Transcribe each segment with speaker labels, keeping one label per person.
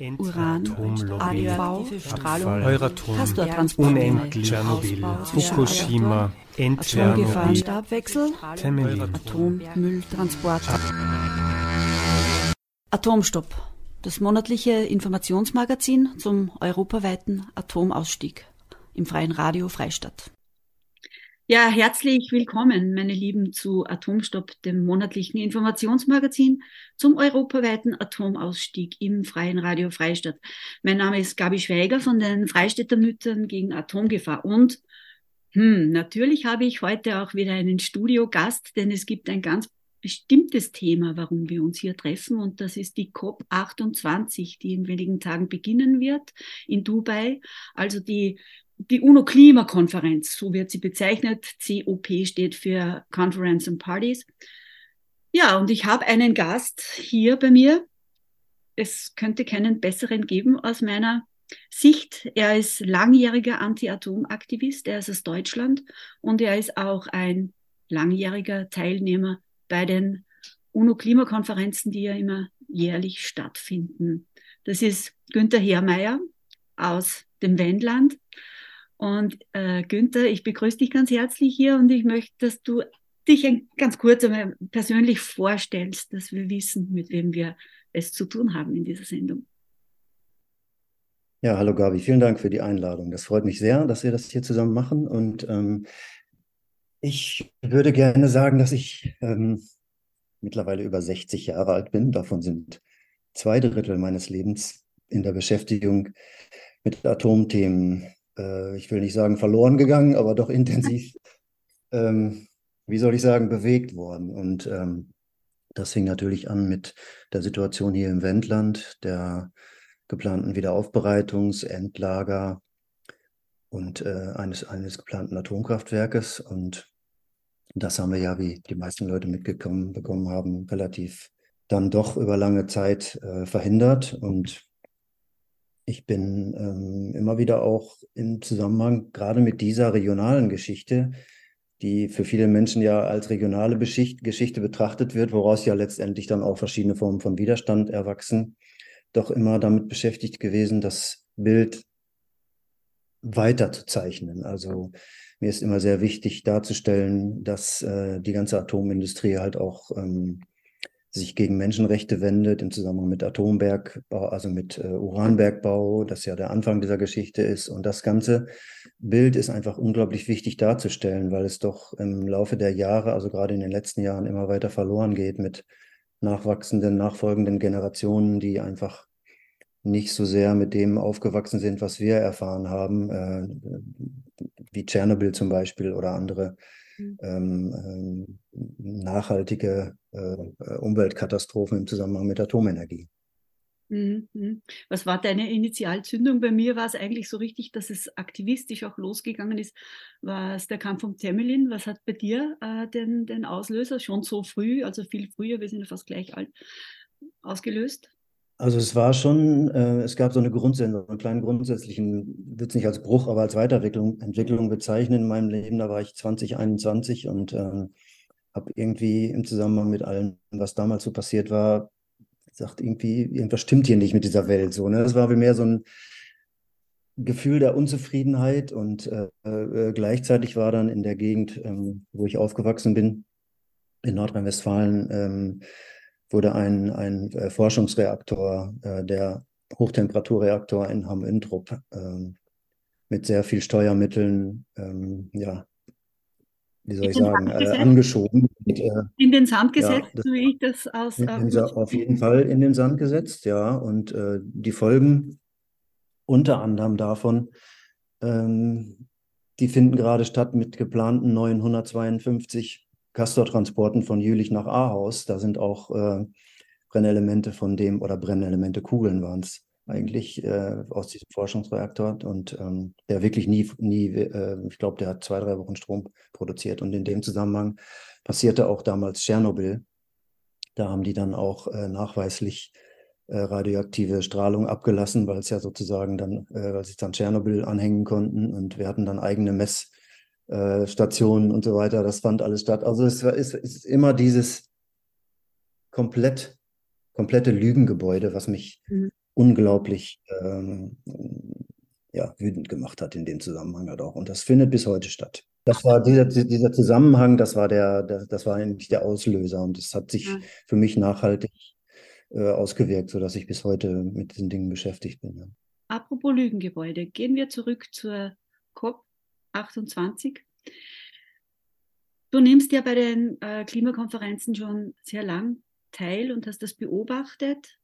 Speaker 1: Uran,
Speaker 2: radioaktive Strahlung,
Speaker 3: Euratom, unendlich, Tschernobyl, Fukushima,
Speaker 1: Atomgefahrenstabwechsel,
Speaker 3: Temelin.
Speaker 1: Atommülltransport. Atomstopp, das monatliche Informationsmagazin zum europaweiten Atomausstieg im freien Radio Freistadt. Ja, herzlich willkommen, meine Lieben, zu Atomstopp, dem monatlichen Informationsmagazin zum europaweiten Atomausstieg im freien Radio Freistadt. Mein Name ist Gabi Schweiger von den Freistädter Müttern gegen Atomgefahr. Und hm, natürlich habe ich heute auch wieder einen Studiogast, denn es gibt ein ganz bestimmtes Thema, warum wir uns hier treffen. Und das ist die COP28, die in wenigen Tagen beginnen wird in Dubai, also die die UNO-Klimakonferenz, so wird sie bezeichnet. COP steht für Conference and Parties. Ja, und ich habe einen Gast hier bei mir. Es könnte keinen besseren geben aus meiner Sicht. Er ist langjähriger Anti-Atom-Aktivist, er ist aus Deutschland und er ist auch ein langjähriger Teilnehmer bei den UNO-Klimakonferenzen, die ja immer jährlich stattfinden. Das ist Günther Heermeier aus dem Wendland. Und äh, Günther, ich begrüße dich ganz herzlich hier und ich möchte, dass du dich ein, ganz kurz einmal persönlich vorstellst, dass wir wissen, mit wem wir es zu tun haben in dieser Sendung.
Speaker 4: Ja, hallo Gabi, vielen Dank für die Einladung. Das freut mich sehr, dass wir das hier zusammen machen. Und ähm, ich würde gerne sagen, dass ich ähm, mittlerweile über 60 Jahre alt bin. Davon sind zwei Drittel meines Lebens in der Beschäftigung mit Atomthemen äh, ich will nicht sagen verloren gegangen, aber doch intensiv, ähm, wie soll ich sagen, bewegt worden. Und ähm, das fing natürlich an mit der Situation hier im Wendland, der geplanten Wiederaufbereitungs-, Endlager und äh, eines, eines geplanten Atomkraftwerkes. Und das haben wir ja, wie die meisten Leute mitgekommen bekommen haben, relativ dann doch über lange Zeit äh, verhindert. Und ich bin ähm, immer wieder auch im Zusammenhang gerade mit dieser regionalen Geschichte, die für viele Menschen ja als regionale Beschicht Geschichte betrachtet wird, woraus ja letztendlich dann auch verschiedene Formen von Widerstand erwachsen, doch immer damit beschäftigt gewesen, das Bild weiter zu zeichnen. Also mir ist immer sehr wichtig darzustellen, dass äh, die ganze Atomindustrie halt auch ähm, sich gegen Menschenrechte wendet im Zusammenhang mit Atombergbau, also mit äh, Uranbergbau, das ja der Anfang dieser Geschichte ist. Und das ganze Bild ist einfach unglaublich wichtig darzustellen, weil es doch im Laufe der Jahre, also gerade in den letzten Jahren, immer weiter verloren geht mit nachwachsenden, nachfolgenden Generationen, die einfach nicht so sehr mit dem aufgewachsen sind, was wir erfahren haben, äh, wie Tschernobyl zum Beispiel oder andere. Ähm, ähm, nachhaltige äh, Umweltkatastrophen im Zusammenhang mit Atomenergie.
Speaker 1: Mhm, mhm. Was war deine Initialzündung? Bei mir war es eigentlich so richtig, dass es aktivistisch auch losgegangen ist, war es der Kampf um Temelin. Was hat bei dir äh, den, den Auslöser schon so früh, also viel früher, wir sind ja fast gleich alt, ausgelöst?
Speaker 4: Also es war schon, äh, es gab so eine Grundsendung, einen kleinen grundsätzlichen, würde es nicht als Bruch, aber als Weiterentwicklung Entwicklung bezeichnen in meinem Leben. Da war ich 2021 und äh, habe irgendwie im Zusammenhang mit allem, was damals so passiert war, gesagt, irgendwie, irgendwas stimmt hier nicht mit dieser Welt. So, ne? Das war mehr so ein Gefühl der Unzufriedenheit und äh, äh, gleichzeitig war dann in der Gegend, ähm, wo ich aufgewachsen bin, in Nordrhein-Westfalen, ähm, wurde ein, ein äh, Forschungsreaktor, äh, der Hochtemperaturreaktor in Hamm-Intrup, äh, mit sehr viel Steuermitteln, ähm, ja, wie soll ich sagen, äh, angeschoben. Und,
Speaker 1: äh, in den Sand gesetzt, ja, das, so wie ich das aus.
Speaker 4: In, in, auf jeden Fall in den Sand gesetzt, ja. Und äh, die Folgen unter anderem davon, ähm, die finden gerade statt mit geplanten neuen 152 Castortransporten von Jülich nach Ahaus. Da sind auch äh, Brennelemente von dem, oder Brennelemente, Kugeln waren es eigentlich äh, aus diesem Forschungsreaktor und ähm, der wirklich nie, nie äh, ich glaube, der hat zwei, drei Wochen Strom produziert. Und in dem Zusammenhang passierte auch damals Tschernobyl. Da haben die dann auch äh, nachweislich äh, radioaktive Strahlung abgelassen, weil es ja sozusagen dann, äh, weil sie dann Tschernobyl anhängen konnten und wir hatten dann eigene Mess- äh, Stationen und so weiter. Das fand alles statt. Also es, war, es ist immer dieses komplett, komplette Lügengebäude, was mich mhm. unglaublich ähm, ja, wütend gemacht hat in dem Zusammenhang halt auch. Und das findet bis heute statt. Das war dieser, dieser Zusammenhang, das war der, das, das war eigentlich der Auslöser und es hat sich ja. für mich nachhaltig äh, ausgewirkt, sodass ich bis heute mit diesen Dingen beschäftigt bin. Ja.
Speaker 1: Apropos Lügengebäude, gehen wir zurück zur COP 28. Du nimmst ja bei den äh, Klimakonferenzen schon sehr lang teil und hast das beobachtet,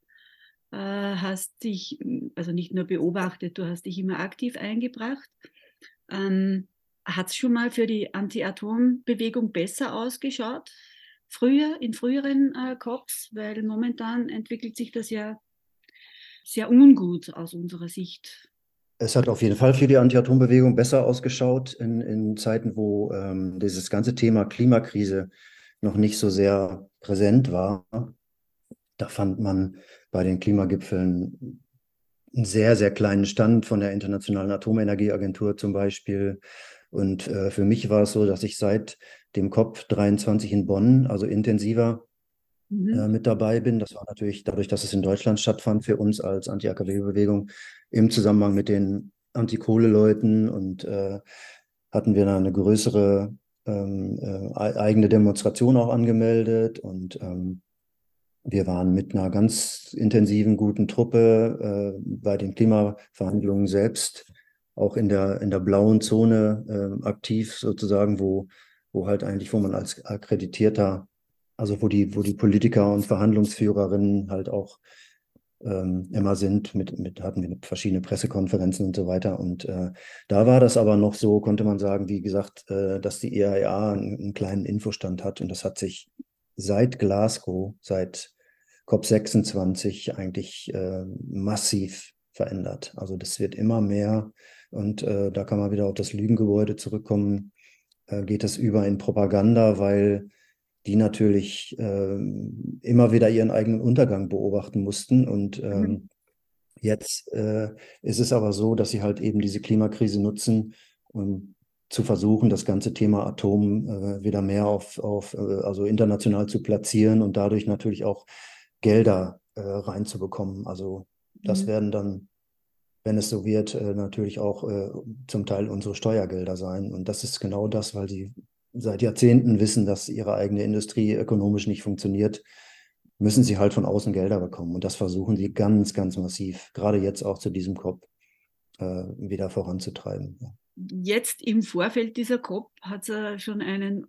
Speaker 1: äh, hast dich, also nicht nur beobachtet, du hast dich immer aktiv eingebracht. Ähm, Hat es schon mal für die Anti-Atom-Bewegung besser ausgeschaut? Früher, in früheren äh, COPs, weil momentan entwickelt sich das ja sehr ungut aus unserer Sicht.
Speaker 4: Es hat auf jeden Fall für die Anti-Atom-Bewegung besser ausgeschaut in, in Zeiten, wo ähm, dieses ganze Thema Klimakrise noch nicht so sehr präsent war. Da fand man bei den Klimagipfeln einen sehr, sehr kleinen Stand von der Internationalen Atomenergieagentur zum Beispiel. Und äh, für mich war es so, dass ich seit dem COP 23 in Bonn, also intensiver mhm. äh, mit dabei bin. Das war natürlich dadurch, dass es in Deutschland stattfand, für uns als Anti-AKW-Bewegung im Zusammenhang mit den Antikohle-Leuten und äh, hatten wir da eine größere ähm, äh, eigene Demonstration auch angemeldet und ähm, wir waren mit einer ganz intensiven, guten Truppe äh, bei den Klimaverhandlungen selbst auch in der, in der blauen Zone äh, aktiv sozusagen, wo, wo halt eigentlich, wo man als akkreditierter also wo die, wo die Politiker und Verhandlungsführerinnen halt auch ähm, immer sind, mit, mit, hatten wir verschiedene Pressekonferenzen und so weiter. Und äh, da war das aber noch so, konnte man sagen, wie gesagt, äh, dass die EAA einen, einen, kleinen Infostand hat. Und das hat sich seit Glasgow, seit COP26 eigentlich äh, massiv verändert. Also das wird immer mehr. Und äh, da kann man wieder auf das Lügengebäude zurückkommen. Äh, geht es über in Propaganda, weil die natürlich äh, immer wieder ihren eigenen Untergang beobachten mussten. Und ähm, mhm. jetzt äh, ist es aber so, dass sie halt eben diese Klimakrise nutzen, um zu versuchen, das ganze Thema Atom äh, wieder mehr auf, auf äh, also international zu platzieren und dadurch natürlich auch Gelder äh, reinzubekommen. Also das mhm. werden dann wenn es so wird, äh, natürlich auch zum Teil unsere Steuergelder sein. Und das ist genau das, weil sie seit Jahrzehnten wissen, dass ihre eigene Industrie ökonomisch nicht funktioniert, müssen sie halt von außen Gelder bekommen. Und das versuchen sie ganz, ganz massiv, gerade jetzt auch zu diesem COP, äh, wieder voranzutreiben.
Speaker 1: Jetzt im Vorfeld dieser COP hat es schon einen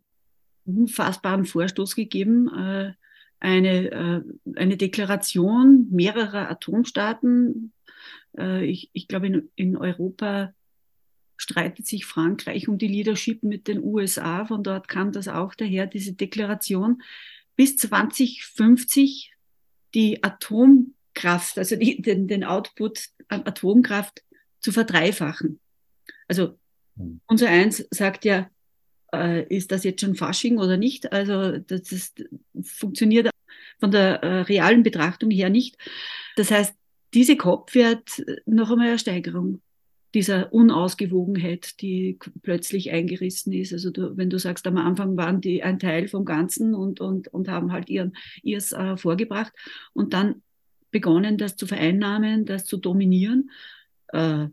Speaker 1: unfassbaren Vorstoß gegeben, äh, eine, äh, eine Deklaration mehrerer Atomstaaten. Äh, ich, ich glaube, in, in Europa streitet sich Frankreich um die Leadership mit den USA. Von dort kam das auch daher, diese Deklaration, bis 2050 die Atomkraft, also die, den, den Output an Atomkraft zu verdreifachen. Also hm. unser Eins sagt ja, äh, ist das jetzt schon Fasching oder nicht? Also das ist, funktioniert von der äh, realen Betrachtung her nicht. Das heißt, diese COP wird noch einmal eine Steigerung dieser Unausgewogenheit, die plötzlich eingerissen ist. Also du, wenn du sagst, am Anfang waren die ein Teil vom Ganzen und, und, und haben halt ihren, ihrs äh, vorgebracht und dann begonnen, das zu vereinnahmen, das zu dominieren. Äh,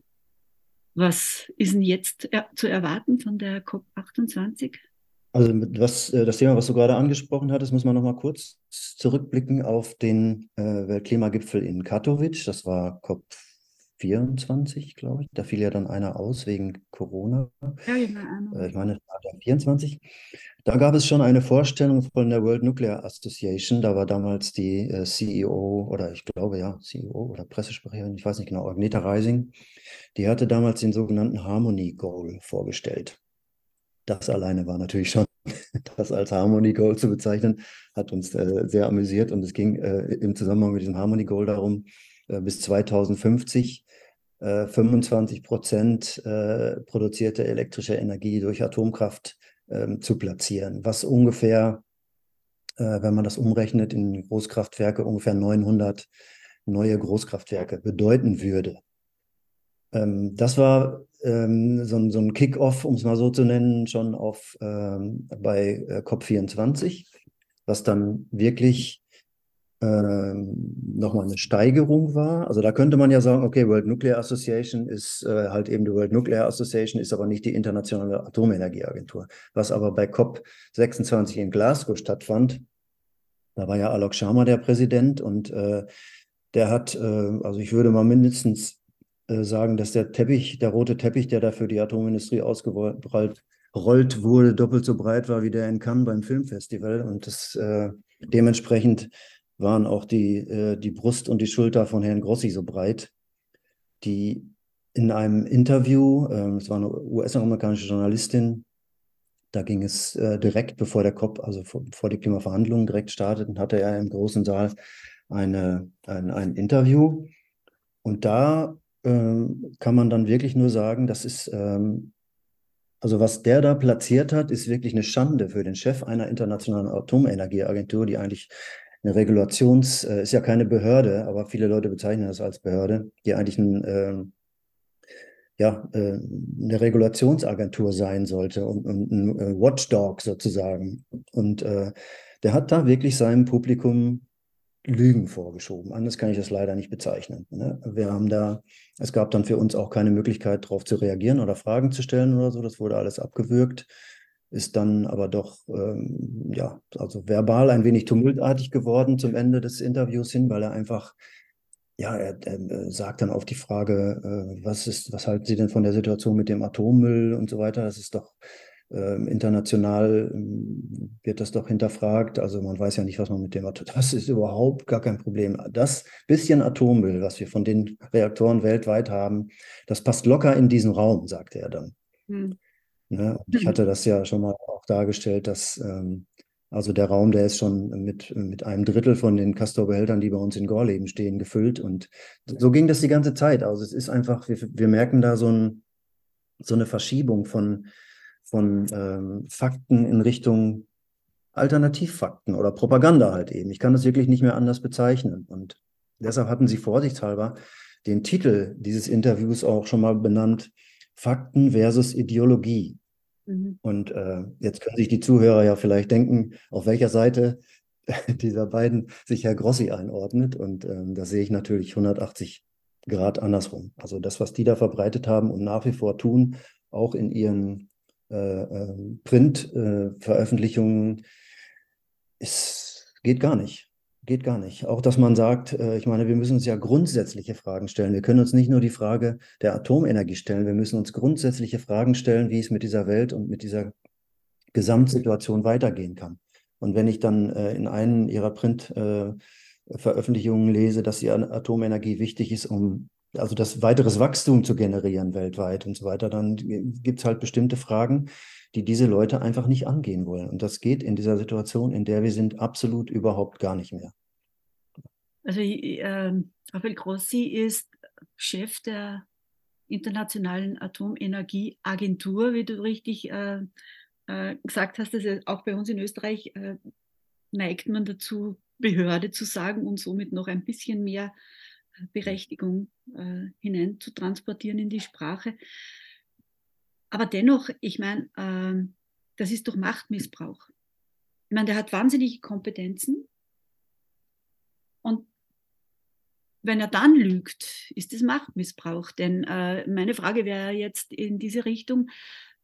Speaker 1: was ist denn jetzt er, zu erwarten von der COP28?
Speaker 4: Also was, äh, das Thema, was du gerade angesprochen hattest, muss man noch mal kurz zurückblicken auf den äh, Weltklimagipfel in Katowice. Das war COP 24, glaube ich. Da fiel ja dann einer aus wegen Corona. Ja, genau. Ich meine, der 24. Da gab es schon eine Vorstellung von der World Nuclear Association. Da war damals die äh, CEO oder ich glaube ja, CEO oder Pressesprecherin, ich weiß nicht genau, Agneta Reising. Die hatte damals den sogenannten Harmony Goal vorgestellt. Das alleine war natürlich schon, das als Harmony Goal zu bezeichnen, hat uns äh, sehr amüsiert. Und es ging im Zusammenhang mit diesem Harmony Goal darum, bis 2050 25 äh, Prozent äh, produzierte elektrische Energie durch Atomkraft ähm, zu platzieren, was ungefähr, wenn man das umrechnet in Großkraftwerke, ungefähr 900 neue Großkraftwerke bedeuten würde. Ähm, das war ähm, so, ein Kick-off, um es mal so zu nennen, schon auf, bei COP24, was dann wirklich nochmal eine Steigerung war. Also da könnte man ja sagen, okay, World Nuclear Association ist äh, halt eben die World Nuclear Association, ist aber nicht die internationale Atomenergieagentur. Was aber bei COP26 in Glasgow stattfand, da war ja Alok Sharma der Präsident und äh, der hat, äh, also ich würde mal mindestens äh, sagen, dass der Teppich, der rote Teppich, der da für die Atomindustrie ausgerollt rollt, wurde, doppelt so breit war wie der in Cannes beim Filmfestival. Und das äh, dementsprechend waren auch die, äh, die Brust und die Schulter von Herrn Grossi so breit, die in einem Interview, äh, es war eine US-amerikanische Journalistin, da ging es äh, direkt, bevor der COP, also vor, bevor die Klimaverhandlungen direkt starteten, hatte er im großen Saal eine, ein, ein Interview. Und da ähm, kann man dann wirklich nur sagen, das ist, ähm, also was der da platziert hat, ist wirklich eine Schande für den Chef einer internationalen Atomenergieagentur, die eigentlich eine Regulations, äh, ist ja keine Behörde, aber viele Leute bezeichnen das als Behörde, die eigentlich ein, äh, ja, äh, eine Regulationsagentur sein sollte und, und ein äh, Watchdog sozusagen. Und äh, der hat da wirklich seinem Publikum Lügen vorgeschoben. Anders kann ich das leider nicht bezeichnen. Ne? Wir haben da, es gab dann für uns auch keine Möglichkeit, darauf zu reagieren oder Fragen zu stellen oder so. Das wurde alles abgewürgt ist dann aber doch, ähm, ja, also verbal ein wenig tumultartig geworden zum Ende des Interviews hin, weil er einfach, ja, er, er äh, sagt dann auf die Frage, äh, was ist, was halten Sie denn von der Situation mit dem Atommüll und so weiter? Das ist doch äh, international ähm, wird das doch hinterfragt. Also man weiß ja nicht, was man mit dem Atom. Das ist überhaupt gar kein Problem. Das bisschen Atommüll, was wir von den Reaktoren weltweit haben, das passt locker in diesen Raum, sagte er dann. Hm. Ne? Ich mhm. hatte das ja schon mal auch dargestellt, dass ähm, also der Raum, der ist schon mit, mit einem Drittel von den Castor-Behältern, die bei uns in Gorleben stehen, gefüllt. Und so ging das die ganze Zeit. Also es ist einfach, wir, wir merken da so, ein, so eine Verschiebung von, von ähm, Fakten in Richtung Alternativfakten oder Propaganda halt eben. Ich kann das wirklich nicht mehr anders bezeichnen. Und deshalb hatten sie vorsichtshalber den Titel dieses Interviews auch schon mal benannt, Fakten versus Ideologie. Mhm. Und äh, jetzt können sich die Zuhörer ja vielleicht denken, auf welcher Seite dieser beiden sich Herr Grossi einordnet. Und ähm, das sehe ich natürlich 180 Grad andersrum. Also das, was die da verbreitet haben und nach wie vor tun, auch in ihren äh, äh, Print-Veröffentlichungen, äh, geht gar nicht. Geht gar nicht. Auch, dass man sagt, äh, ich meine, wir müssen uns ja grundsätzliche Fragen stellen. Wir können uns nicht nur die Frage der Atomenergie stellen, wir müssen uns grundsätzliche Fragen stellen, wie es mit dieser Welt und mit dieser Gesamtsituation weitergehen kann. Und wenn ich dann äh, in einen ihrer Print-Veröffentlichungen äh, lese, dass die Atomenergie wichtig ist, um also das weiteres Wachstum zu generieren weltweit und so weiter, dann gibt es halt bestimmte Fragen, die diese Leute einfach nicht angehen wollen. Und das geht in dieser Situation, in der wir sind, absolut überhaupt gar nicht mehr.
Speaker 1: Also äh, Rafael Grossi ist Chef der Internationalen Atomenergieagentur, wie du richtig äh, äh, gesagt hast. Also auch bei uns in Österreich äh, neigt man dazu, Behörde zu sagen und somit noch ein bisschen mehr Berechtigung äh, hinein zu transportieren in die Sprache. Aber dennoch, ich meine, äh, das ist doch Machtmissbrauch. Ich meine, der hat wahnsinnige Kompetenzen. Und wenn er dann lügt, ist es Machtmissbrauch. Denn äh, meine Frage wäre jetzt in diese Richtung,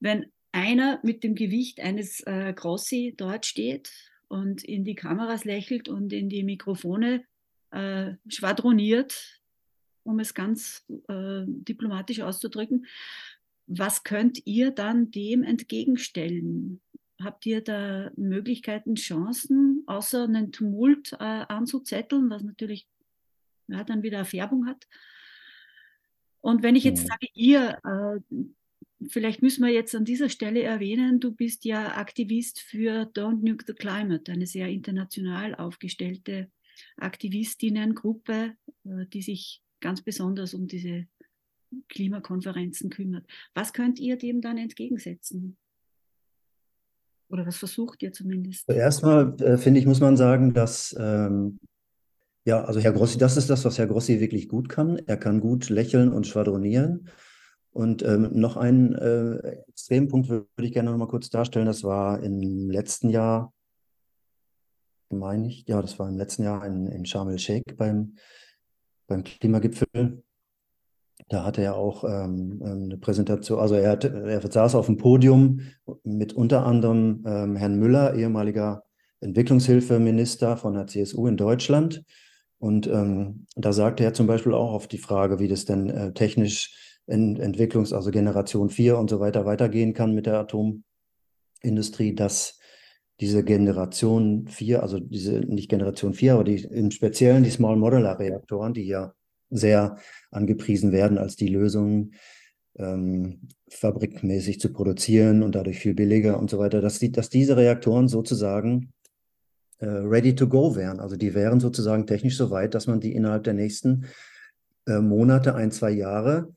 Speaker 1: wenn einer mit dem Gewicht eines äh, Grossi dort steht und in die Kameras lächelt und in die Mikrofone äh, schwadroniert, um es ganz äh, diplomatisch auszudrücken. Was könnt ihr dann dem entgegenstellen? Habt ihr da Möglichkeiten, Chancen, außer einen Tumult äh, anzuzetteln, was natürlich ja, dann wieder Färbung hat? Und wenn ich jetzt sage, ihr, äh, vielleicht müssen wir jetzt an dieser Stelle erwähnen, du bist ja Aktivist für Don't Nuke the Climate, eine sehr international aufgestellte Aktivistinnengruppe, äh, die sich ganz besonders um diese Klimakonferenzen kümmert. Was könnt ihr dem dann entgegensetzen? Oder was versucht ihr zumindest?
Speaker 4: Erstmal äh, finde ich, muss man sagen, dass ähm, ja, also Herr Grossi, das ist das, was Herr Grossi wirklich gut kann. Er kann gut lächeln und schwadronieren. Und ähm, noch einen äh, Extrempunkt würde ich gerne noch mal kurz darstellen. Das war im letzten Jahr meine ich, ja, das war im letzten Jahr in, in Sharm el-Sheikh beim, beim Klimagipfel. Da hatte er auch ähm, ähm, eine Präsentation, also er, hat, er saß auf dem Podium mit unter anderem ähm, Herrn Müller, ehemaliger Entwicklungshilfeminister von der CSU in Deutschland. Und ähm, da sagte er zum Beispiel auch auf die Frage, wie das denn äh, technisch in Entwicklungs-, also Generation 4 und so weiter weitergehen kann mit der Atomindustrie, dass diese Generation 4, also diese nicht Generation 4, aber die im Speziellen die Small Modular Reaktoren, die ja sehr angepriesen werden als die Lösung, ähm, fabrikmäßig zu produzieren und dadurch viel billiger und so weiter, dass, die, dass diese Reaktoren sozusagen äh, ready to go wären. Also die wären sozusagen technisch so weit, dass man die innerhalb der nächsten äh, Monate, ein, zwei Jahre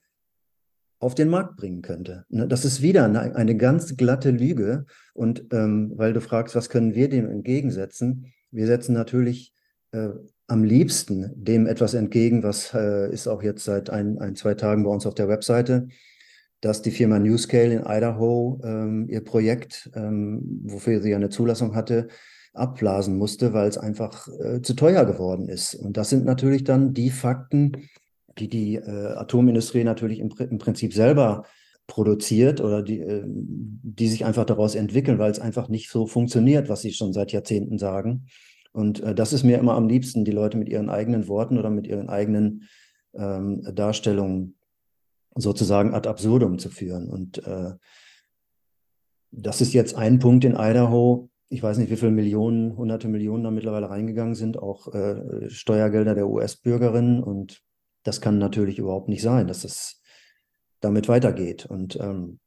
Speaker 4: auf den Markt bringen könnte. Ne, das ist wieder eine, eine ganz glatte Lüge. Und ähm, weil du fragst, was können wir dem entgegensetzen? Wir setzen natürlich äh, am liebsten dem etwas entgegen, was äh, ist auch jetzt seit ein, ein, zwei Tagen bei uns auf der Webseite, dass die Firma Newscale in Idaho ähm, ihr Projekt, ähm, wofür sie ja eine Zulassung hatte, abblasen musste, weil es einfach äh, zu teuer geworden ist. Und das sind natürlich dann die Fakten, die die äh, Atomindustrie natürlich im, im, Prinzip selber produziert oder die, äh, die sich einfach daraus entwickeln, weil es einfach nicht so funktioniert, was sie schon seit Jahrzehnten sagen. Und äh, das ist mir immer am liebsten, die Leute mit ihren eigenen Worten oder mit ihren eigenen ähm, Darstellungen sozusagen ad absurdum zu führen. Und äh, das ist jetzt ein Punkt in Idaho. Ich weiß nicht, wie viele Millionen, hunderte Millionen da mittlerweile reingegangen sind, auch äh, Steuergelder der US-Bürgerinnen. Und das kann natürlich überhaupt nicht sein, dass es damit weitergeht. Und ähm,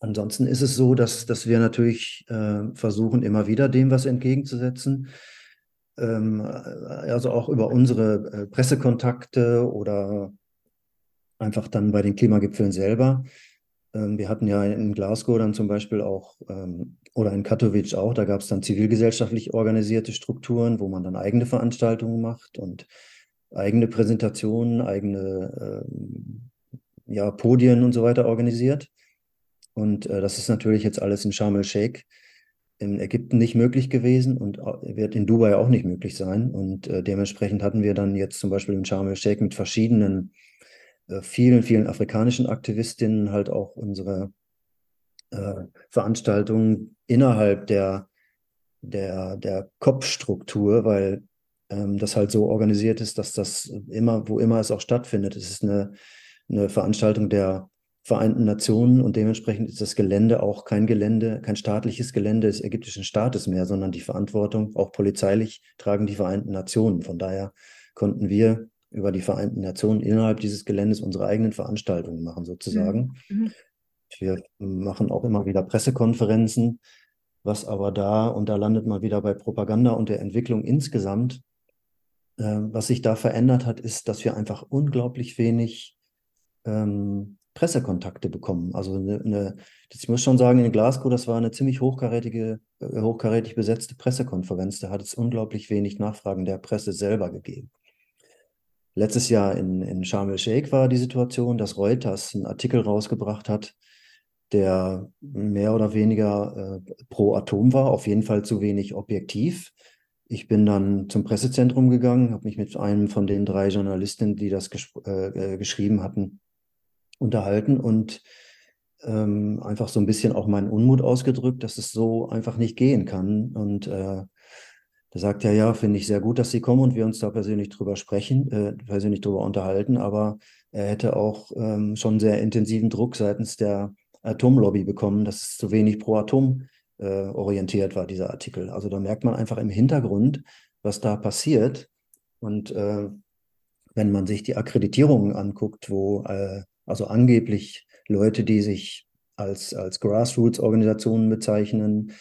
Speaker 4: ansonsten ist es so, dass, dass wir natürlich äh, versuchen, immer wieder dem was entgegenzusetzen. Ähm, also auch über unsere äh, Pressekontakte oder einfach dann bei den Klimagipfeln selber. Ähm, wir hatten ja in Glasgow dann zum Beispiel auch ähm, oder in Katowice auch, da gab es dann zivilgesellschaftlich organisierte Strukturen, wo man dann eigene Veranstaltungen macht und eigene Präsentationen, eigene äh, ja, Podien und so weiter organisiert. Und äh, das ist natürlich jetzt alles in Sharm el-Sheikh in Ägypten nicht möglich gewesen und wird in Dubai auch nicht möglich sein. Und äh, dementsprechend hatten wir dann jetzt zum Beispiel in Sharm el-Sheikh mit verschiedenen, äh, vielen, vielen afrikanischen Aktivistinnen halt auch unsere äh, Veranstaltungen innerhalb der, der, der COP-Struktur, weil ähm, das halt so organisiert ist, dass das immer, wo immer es auch stattfindet, es ist eine, eine Veranstaltung der Vereinten Nationen und dementsprechend ist das Gelände auch kein Gelände, kein staatliches Gelände des ägyptischen Staates mehr, sondern die Verantwortung, auch polizeilich, tragen die Vereinten Nationen. Von daher konnten wir über die Vereinten Nationen innerhalb dieses Geländes unsere eigenen Veranstaltungen machen, sozusagen. Mhm. mhm. Wir machen auch immer wieder Pressekonferenzen, was aber da, und da landet man wieder bei Propaganda und der Entwicklung insgesamt, was sich da verändert hat, ist, dass wir einfach unglaublich wenig ähm, Pressekontakte bekommen. Also eine, eine, ich muss schon sagen, in Glasgow, das war eine ziemlich hochkarätige, äh, hochkarätig besetzte Pressekonferenz. Da hat es unglaublich wenig Nachfragen der Presse selber gegeben. Letztes Jahr in, in Sharm el-Sheikh war die Situation, dass Reuters einen Artikel rausgebracht hat, der mehr oder weniger äh, pro Atom war, auf jeden Fall zu wenig objektiv. Ich bin dann zum Pressezentrum gegangen, habe mich mit einem von den drei Journalisten, die das äh, äh geschrieben hatten, unterhalten und ähm, einfach so ein bisschen auch meinen Unmut ausgedrückt, dass es so einfach nicht gehen kann. Und äh, da sagt er, ja, finde ich sehr gut, dass Sie kommen und wir uns da persönlich drüber sprechen, äh, persönlich drüber unterhalten, aber er hätte auch ähm, schon sehr intensiven Druck seitens der Atomlobby bekommen, dass es zu wenig pro Atom äh, orientiert war, dieser Artikel. Also da merkt man einfach im Hintergrund, was da passiert. Und äh, wenn man sich die Akkreditierungen anguckt, wo äh, also angeblich Leute, die sich als, als Grassroots-Organisationen bezeichnen,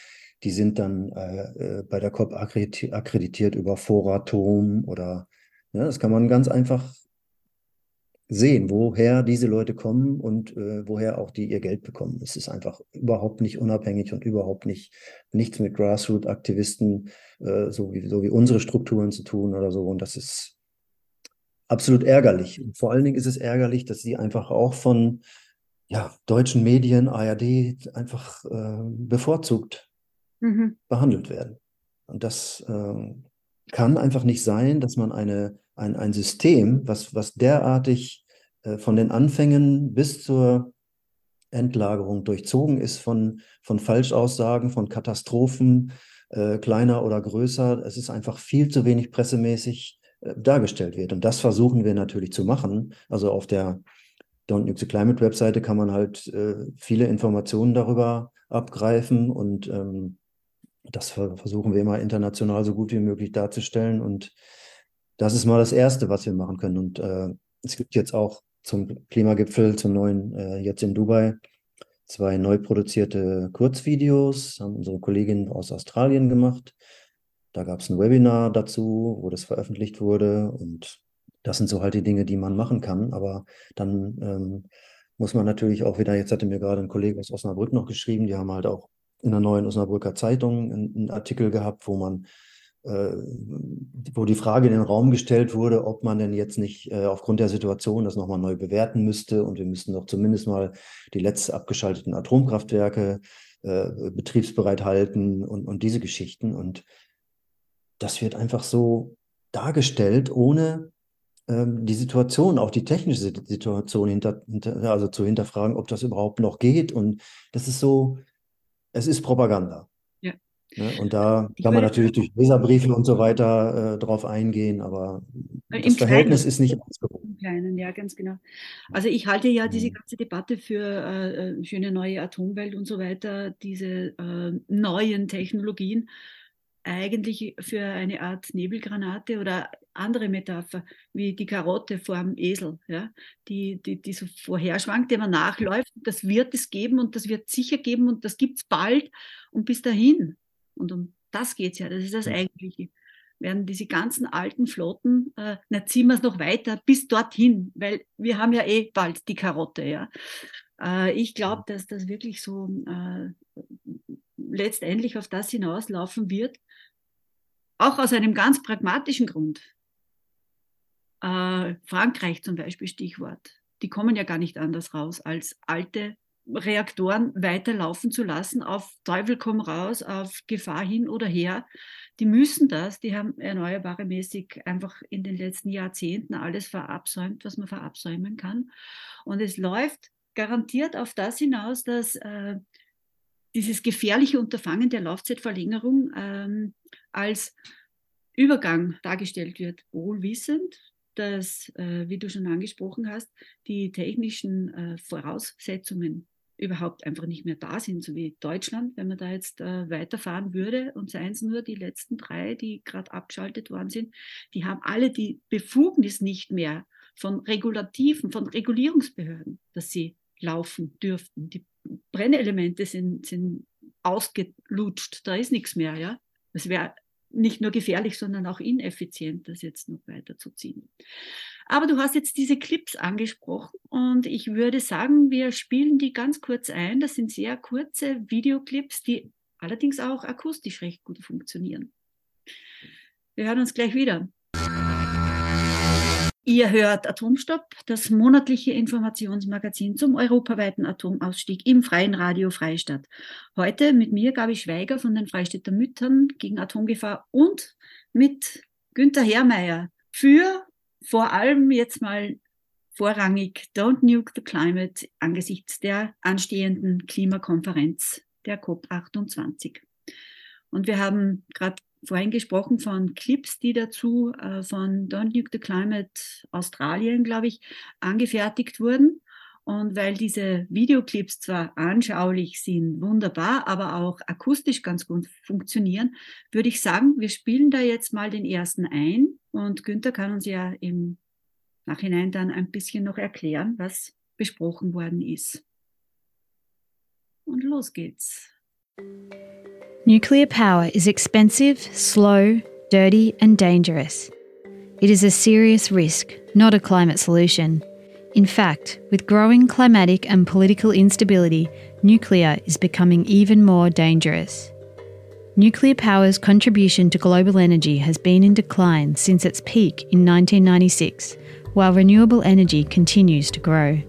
Speaker 4: die sind dann äh, äh bei der COP akkreditiert über Foratom oder ja, das kann man ganz einfach sehen, woher diese Leute kommen und äh, woher auch die ihr Geld bekommen. Es ist einfach überhaupt nicht unabhängig und überhaupt nicht nichts mit Grassroot-Aktivisten, äh, so, wie, so wie unsere Strukturen zu tun oder so. Und das ist absolut ärgerlich. Und vor allen Dingen ist es ärgerlich, dass sie einfach auch von ja, deutschen Medien, ARD, einfach äh, bevorzugt mhm. behandelt werden. Und das äh, kann einfach nicht sein, dass man eine, ein, ein System, was, was derartig von den Anfängen bis zur Endlagerung durchzogen ist von, von Falschaussagen, von Katastrophen, äh, kleiner oder größer. Es ist einfach viel zu wenig pressemäßig äh, dargestellt wird. Und das versuchen wir natürlich zu machen. Also auf der Don't Nuke the Climate Webseite kann man halt äh, viele Informationen darüber abgreifen und ähm, das versuchen wir immer international so gut wie möglich darzustellen. Und das ist mal das Erste, was wir machen können. Und äh, es gibt jetzt auch zum Klimagipfel, zum neuen, äh, jetzt in Dubai, zwei neu produzierte Kurzvideos, haben unsere Kollegin aus Australien gemacht. Da gab es ein Webinar dazu, wo das veröffentlicht wurde. Und das sind so halt die Dinge, die man machen kann. Aber dann ähm, muss man natürlich auch wieder, jetzt hatte mir gerade ein Kollege aus Osnabrück noch geschrieben, die haben halt auch in der neuen Osnabrücker Zeitung einen, einen Artikel gehabt, wo man wo die Frage in den Raum gestellt wurde, ob man denn jetzt nicht äh, aufgrund der Situation das nochmal neu bewerten müsste und wir müssten doch zumindest mal die letzt abgeschalteten Atomkraftwerke äh, betriebsbereit halten und, und diese Geschichten. Und das wird einfach so dargestellt, ohne ähm, die Situation, auch die technische Situation hinter, hinter, also zu hinterfragen, ob das überhaupt noch geht. Und das ist so, es ist Propaganda. Ne, und da ich kann man natürlich durch Leserbriefe und so weiter äh, drauf eingehen, aber das Verhältnis Kleinen, ist nicht
Speaker 1: ausgewogen. Im Kleinen, ja, ganz genau. Also ich halte ja diese mhm. ganze Debatte für äh, äh, schöne neue Atomwelt und so weiter, diese äh, neuen Technologien eigentlich für eine Art Nebelgranate oder andere Metapher, wie die Karotte vor dem Esel, ja, die, die, die so vorherschwankt, der man nachläuft. Das wird es geben und das wird sicher geben und das gibt es bald und bis dahin. Und um das geht es ja, das ist das Eigentliche. Werden diese ganzen alten Flotten, äh, na ziehen wir es noch weiter bis dorthin, weil wir haben ja eh bald die Karotte, ja. Äh, ich glaube, dass das wirklich so äh, letztendlich auf das hinauslaufen wird, auch aus einem ganz pragmatischen Grund. Äh, Frankreich zum Beispiel, Stichwort. Die kommen ja gar nicht anders raus, als alte Reaktoren weiterlaufen zu lassen, auf Teufel komm raus, auf Gefahr hin oder her. Die müssen das, die haben erneuerbare mäßig einfach in den letzten Jahrzehnten alles verabsäumt, was man verabsäumen kann. Und es läuft garantiert auf das hinaus, dass äh, dieses gefährliche Unterfangen der Laufzeitverlängerung ähm, als Übergang dargestellt wird, wohlwissend, dass, äh, wie du schon angesprochen hast, die technischen äh, Voraussetzungen überhaupt einfach nicht mehr da sind, so wie Deutschland, wenn man da jetzt äh, weiterfahren würde und seien es nur die letzten drei, die gerade abgeschaltet worden sind, die haben alle die Befugnis nicht mehr von Regulativen, von Regulierungsbehörden, dass sie laufen dürften. Die Brennelemente sind, sind ausgelutscht, da ist nichts mehr. Ja? Das wäre nicht nur gefährlich, sondern auch ineffizient, das jetzt noch weiterzuziehen. Aber du hast jetzt diese Clips angesprochen und ich würde sagen, wir spielen die ganz kurz ein. Das sind sehr kurze Videoclips, die allerdings auch akustisch recht gut funktionieren. Wir hören uns gleich wieder. Ihr hört Atomstopp, das monatliche Informationsmagazin zum europaweiten Atomausstieg im freien Radio Freistadt. Heute mit mir, Gabi Schweiger von den Freistädter Müttern gegen Atomgefahr und mit Günther Herrmeier für vor allem jetzt mal vorrangig Don't Nuke the Climate angesichts der anstehenden Klimakonferenz der COP28. Und wir haben gerade vorhin gesprochen von Clips, die dazu äh, von Don't Nuke the Climate Australien, glaube ich, angefertigt wurden. Und weil diese Videoclips zwar anschaulich sind, wunderbar, aber auch akustisch ganz gut funktionieren, würde ich sagen, wir spielen da jetzt mal den ersten ein und Günther kann uns ja im Nachhinein dann ein bisschen noch erklären, was besprochen worden ist. Und los geht's.
Speaker 2: Nuclear power is expensive, slow, dirty, and dangerous. It is a serious risk, not a climate solution. In fact, with growing climatic and political instability, nuclear is becoming even more dangerous. Nuclear power's contribution to global energy has been in decline since its peak in 1996, while renewable energy continues to grow.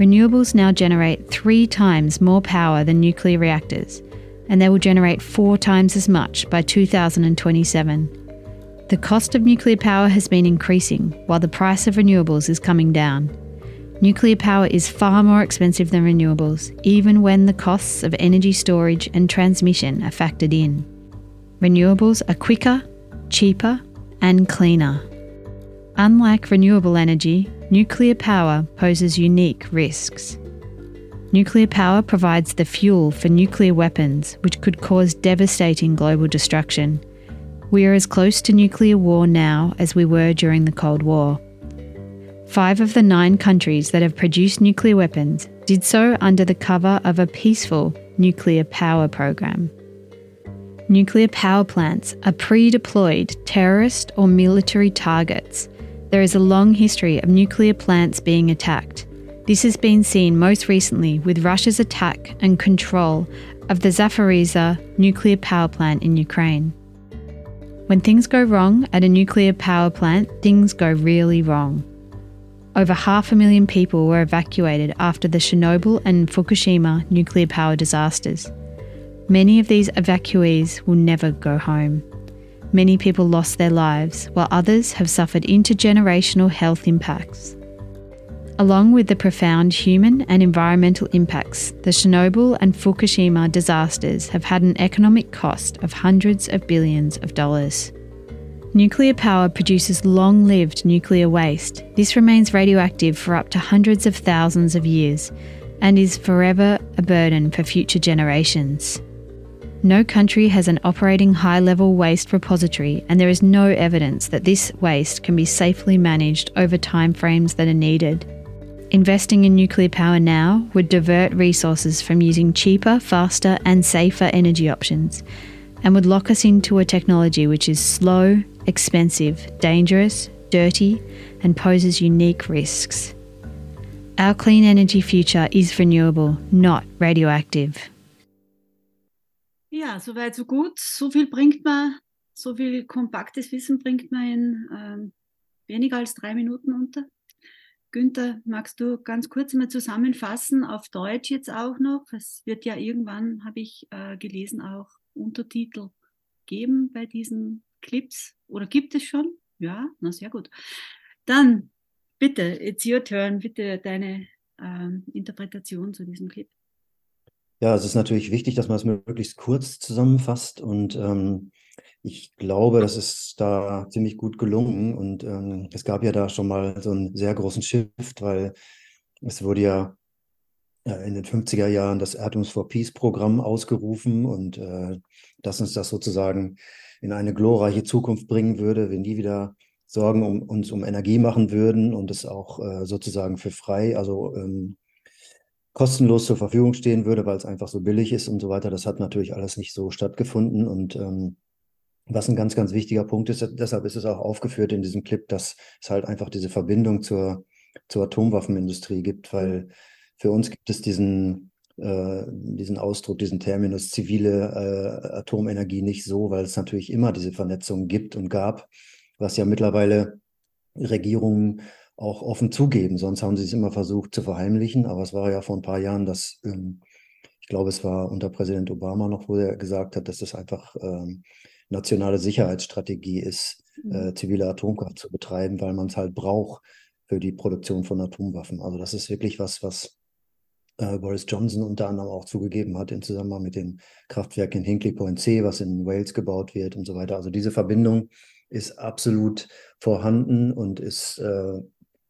Speaker 2: Renewables now generate three times more power than nuclear reactors, and they will generate four times as much by 2027. The cost of nuclear power has been increasing while the price of renewables is coming down. Nuclear power is far more expensive than renewables, even when the costs of energy storage and transmission are factored in. Renewables are quicker, cheaper, and cleaner. Unlike renewable energy, nuclear power poses unique risks. Nuclear power provides the fuel for nuclear weapons, which could cause devastating global destruction. We are as close to nuclear war now as we were during the Cold War. Five of the nine countries that have produced nuclear weapons did so under the cover of a peaceful nuclear power program. Nuclear power plants are pre deployed terrorist or military targets. There is a long history of nuclear plants being attacked. This has been seen most recently with Russia's attack and control of the Zaporizhzhia nuclear power plant in Ukraine. When things go wrong at a nuclear power plant, things go really wrong. Over half a million people were evacuated after the Chernobyl and Fukushima nuclear power disasters. Many of these evacuees will never go home. Many people lost their lives, while others have suffered intergenerational health impacts. Along with the profound human and environmental impacts, the Chernobyl and Fukushima disasters have had an economic cost of hundreds of billions of dollars. Nuclear power produces long lived nuclear waste. This remains radioactive for up to hundreds of thousands of years and is forever a burden for future generations. No country has an operating high level waste repository, and there is no evidence that this waste can be safely managed over timeframes that are needed. Investing in nuclear power now would divert resources from using cheaper, faster, and safer energy options and would lock us into a technology which is slow, expensive, dangerous, dirty, and poses unique risks. Our clean energy future is renewable, not radioactive.
Speaker 1: Ja, soweit so gut. So viel bringt man, so viel kompaktes Wissen bringt man in ähm, weniger als drei Minuten unter. Günther, magst du ganz kurz mal zusammenfassen, auf Deutsch jetzt auch noch? Es wird ja irgendwann, habe ich äh, gelesen, auch Untertitel geben bei diesen Clips. Oder gibt es schon? Ja, na sehr gut. Dann bitte, it's your turn, bitte deine äh, Interpretation zu diesem Clip.
Speaker 4: Ja, es ist natürlich wichtig, dass man es möglichst kurz zusammenfasst und ähm, ich glaube, das ist da ziemlich gut gelungen und ähm, es gab ja da schon mal so einen sehr großen Shift, weil es wurde ja äh, in den 50er Jahren das Atoms for Peace Programm ausgerufen und äh, dass uns das sozusagen in eine glorreiche Zukunft bringen würde, wenn die wieder Sorgen um uns um Energie machen würden und es auch äh, sozusagen für frei, also ähm, kostenlos zur Verfügung stehen würde, weil es einfach so billig ist und so weiter. Das hat natürlich alles nicht so stattgefunden und ähm, was ein ganz, ganz wichtiger Punkt ist, deshalb ist es auch aufgeführt in diesem Clip, dass es halt einfach diese Verbindung zur, zur Atomwaffenindustrie gibt, weil für uns gibt es diesen, äh, diesen Ausdruck, diesen Terminus zivile äh, Atomenergie nicht so, weil es natürlich immer diese Vernetzung gibt und gab, was ja mittlerweile Regierungen auch offen zugeben. Sonst haben sie es immer versucht zu verheimlichen, aber es war ja vor ein paar Jahren, dass ähm, ich glaube, es war unter Präsident Obama noch, wo er gesagt hat, dass das einfach ähm, nationale Sicherheitsstrategie ist, mhm. äh, zivile Atomkraft zu betreiben, weil man es halt braucht für die Produktion von Atomwaffen. Also das ist wirklich was, was äh, Boris Johnson unter anderem auch zugegeben hat im Zusammenhang mit dem Kraftwerk in Hinkley Point C, was in Wales gebaut wird und so weiter. Also diese Verbindung ist absolut vorhanden und ist äh,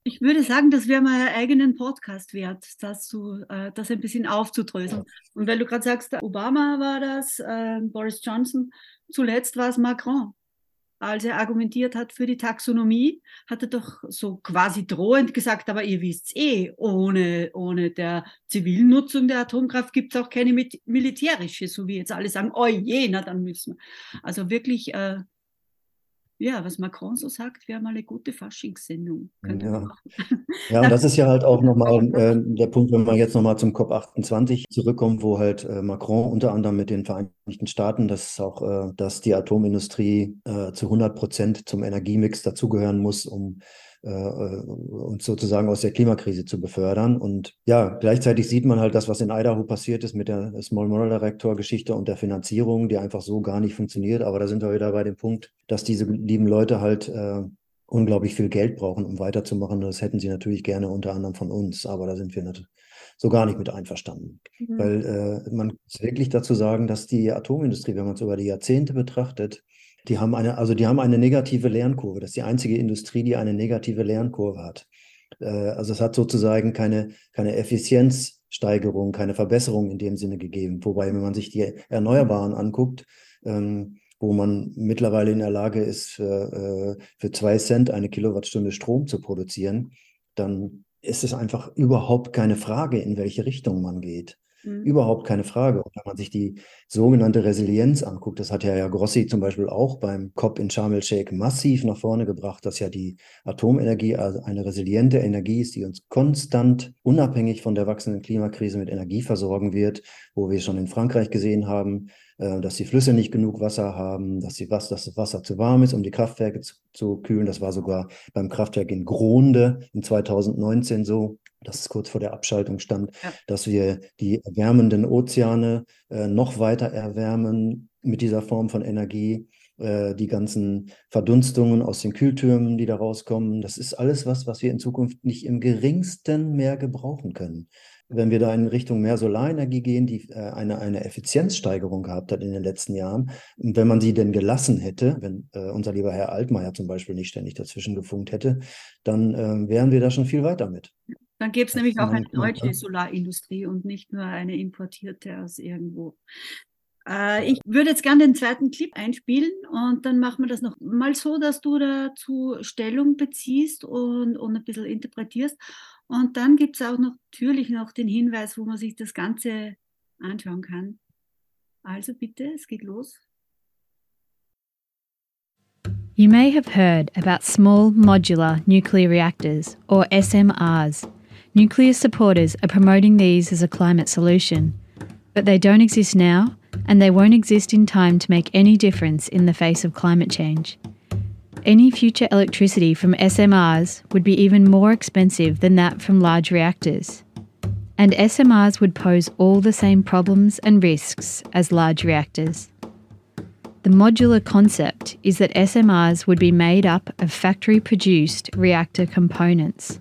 Speaker 1: ich würde sagen, das wäre mal einen eigenen Podcast wert, das, zu, äh, das ein bisschen aufzudröseln. Ja. Und weil du gerade sagst, Obama war das, äh, Boris Johnson, zuletzt war es Macron. Als er argumentiert hat für die Taxonomie, hat er doch so quasi drohend gesagt, aber ihr wisst eh, ohne, ohne der zivilen Nutzung der Atomkraft gibt es auch keine militärische, so wie jetzt alle sagen, oh je, na dann müssen wir. Also wirklich äh, ja, was Macron so sagt, wäre mal eine gute Faschingssendung.
Speaker 4: Ja. ja, und das ist ja halt auch nochmal äh, der Punkt, wenn wir jetzt nochmal zum COP28 zurückkommen, wo halt äh, Macron unter anderem mit den Vereinigten Staaten, dass auch, äh, dass die Atomindustrie äh, zu 100 Prozent zum Energiemix dazugehören muss, um äh, uns sozusagen aus der Klimakrise zu befördern. Und ja, gleichzeitig sieht man halt das, was in Idaho passiert ist mit der Small Modular Reactor Geschichte und der Finanzierung, die einfach so gar nicht funktioniert. Aber da sind wir wieder bei dem Punkt, dass diese lieben Leute halt äh, unglaublich viel Geld brauchen, um weiterzumachen. Das hätten sie natürlich gerne unter anderem von uns, aber da sind wir nicht, so gar nicht mit einverstanden. Mhm. Weil äh, man muss wirklich dazu sagen, dass die Atomindustrie, wenn man es über die Jahrzehnte betrachtet, die haben eine, also die haben eine negative Lernkurve. Das ist die einzige Industrie, die eine negative Lernkurve hat. Äh, also es hat sozusagen keine, keine Effizienzsteigerung, keine Verbesserung in dem Sinne gegeben. Wobei, wenn man sich die Erneuerbaren anguckt, ähm, wo man mittlerweile in der Lage ist, äh, für zwei Cent eine Kilowattstunde Strom zu produzieren, dann ist es einfach überhaupt keine Frage, in welche Richtung man geht. Mhm. Überhaupt keine Frage. Und wenn man sich die sogenannte Resilienz anguckt, das hat ja, ja Grossi zum Beispiel auch beim COP in Sharm el-Sheikh massiv nach vorne gebracht, dass ja die Atomenergie also eine resiliente Energie ist, die uns konstant, unabhängig von der wachsenden Klimakrise mit Energie versorgen wird, wo wir schon in Frankreich gesehen haben, dass die Flüsse nicht genug Wasser haben, dass, die, dass das Wasser zu warm ist, um die Kraftwerke zu, zu kühlen. Das war sogar beim Kraftwerk in Gronde in 2019 so, dass es kurz vor der Abschaltung stand, ja. dass wir die erwärmenden Ozeane äh, noch weiter erwärmen mit dieser Form von Energie äh, die ganzen Verdunstungen aus den Kühltürmen, die da rauskommen. Das ist alles was, was wir in Zukunft nicht im geringsten mehr gebrauchen können wenn wir da in Richtung mehr Solarenergie gehen, die äh, eine, eine Effizienzsteigerung gehabt hat in den letzten Jahren, und wenn man sie denn gelassen hätte, wenn äh, unser lieber Herr Altmaier zum Beispiel nicht ständig dazwischen gefunkt hätte, dann äh, wären wir da schon viel weiter mit.
Speaker 1: Dann gäbe es nämlich auch eine deutsche Solarindustrie und nicht nur eine importierte aus irgendwo. Äh, ich würde jetzt gerne den zweiten Clip einspielen und dann machen wir das noch mal so, dass du dazu Stellung beziehst und, und ein bisschen interpretierst. Und dann gibt es auch noch, natürlich noch den Hinweis, wo man sich das Ganze anschauen kann. Also bitte, es geht los.
Speaker 2: You may have heard about small modular nuclear reactors, or SMRs. Nuclear supporters are promoting these as a climate solution, but they don't exist now and they won't exist in time to make any difference in the face of climate change. Any future electricity from SMRs would be even more expensive than that from large reactors. And SMRs would pose all the same problems and risks as large reactors. The modular concept is that SMRs would be made up of factory produced reactor components.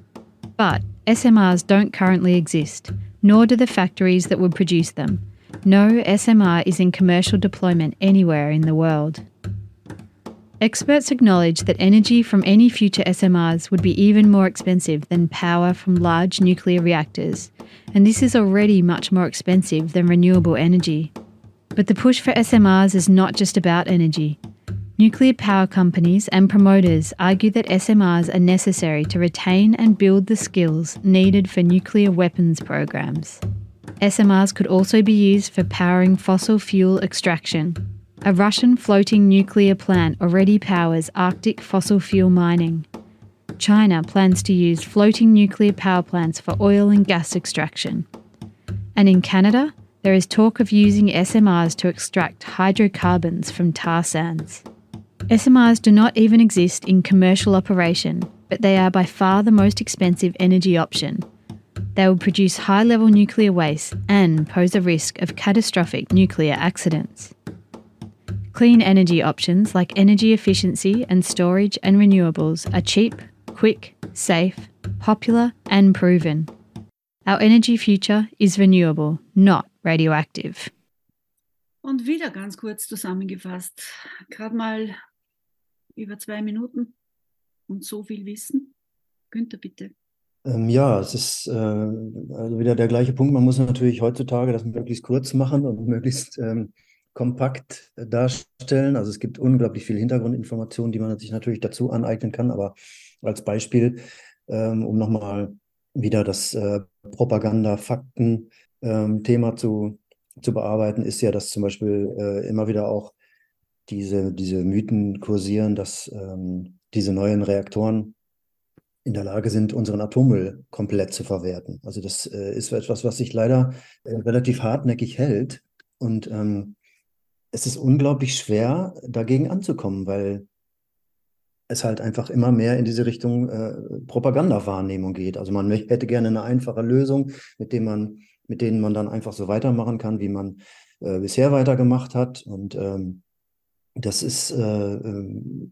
Speaker 2: But SMRs don't currently exist, nor do the factories that would produce them. No SMR is in commercial deployment anywhere in the world. Experts acknowledge that energy from any future SMRs would be even more expensive than power from large nuclear reactors, and this is already much more expensive than renewable energy. But the push for SMRs is not just about energy. Nuclear power companies and promoters argue that SMRs are necessary to retain and build the skills needed for nuclear weapons programs. SMRs could also be used for powering fossil fuel extraction, a Russian floating nuclear plant already powers Arctic fossil fuel mining. China plans to use floating nuclear power plants for oil and gas extraction. And in Canada, there is talk of using SMRs to extract hydrocarbons from tar sands. SMRs do not even exist in commercial operation, but they are by far the most expensive energy option. They will produce high level nuclear waste and pose a risk of catastrophic nuclear accidents. Clean energy options like energy efficiency and storage and renewables are cheap, quick, safe, popular, and proven. Our energy future is renewable, not radioactive.
Speaker 1: Und wieder ganz kurz zusammengefasst, gerade mal über zwei Minuten und so viel Wissen. Günther, bitte.
Speaker 4: Ähm, ja, es ist äh, also wieder der gleiche Punkt. Man muss natürlich heutzutage das möglichst kurz machen und möglichst ähm, kompakt darstellen. Also es gibt unglaublich viele Hintergrundinformationen, die man sich natürlich dazu aneignen kann. Aber als Beispiel, ähm, um nochmal wieder das äh, Propaganda-Fakten-Thema ähm, zu, zu bearbeiten, ist ja, dass zum Beispiel äh, immer wieder auch diese, diese Mythen kursieren, dass ähm, diese neuen Reaktoren in der Lage sind, unseren Atommüll komplett zu verwerten. Also das äh, ist etwas, was sich leider äh, relativ hartnäckig hält. Und ähm, es ist unglaublich schwer, dagegen anzukommen, weil es halt einfach immer mehr in diese Richtung äh, Propagandawahrnehmung geht. Also man hätte gerne eine einfache Lösung, mit dem man, mit denen man dann einfach so weitermachen kann, wie man äh, bisher weitergemacht hat. Und ähm, das ist, äh, ähm,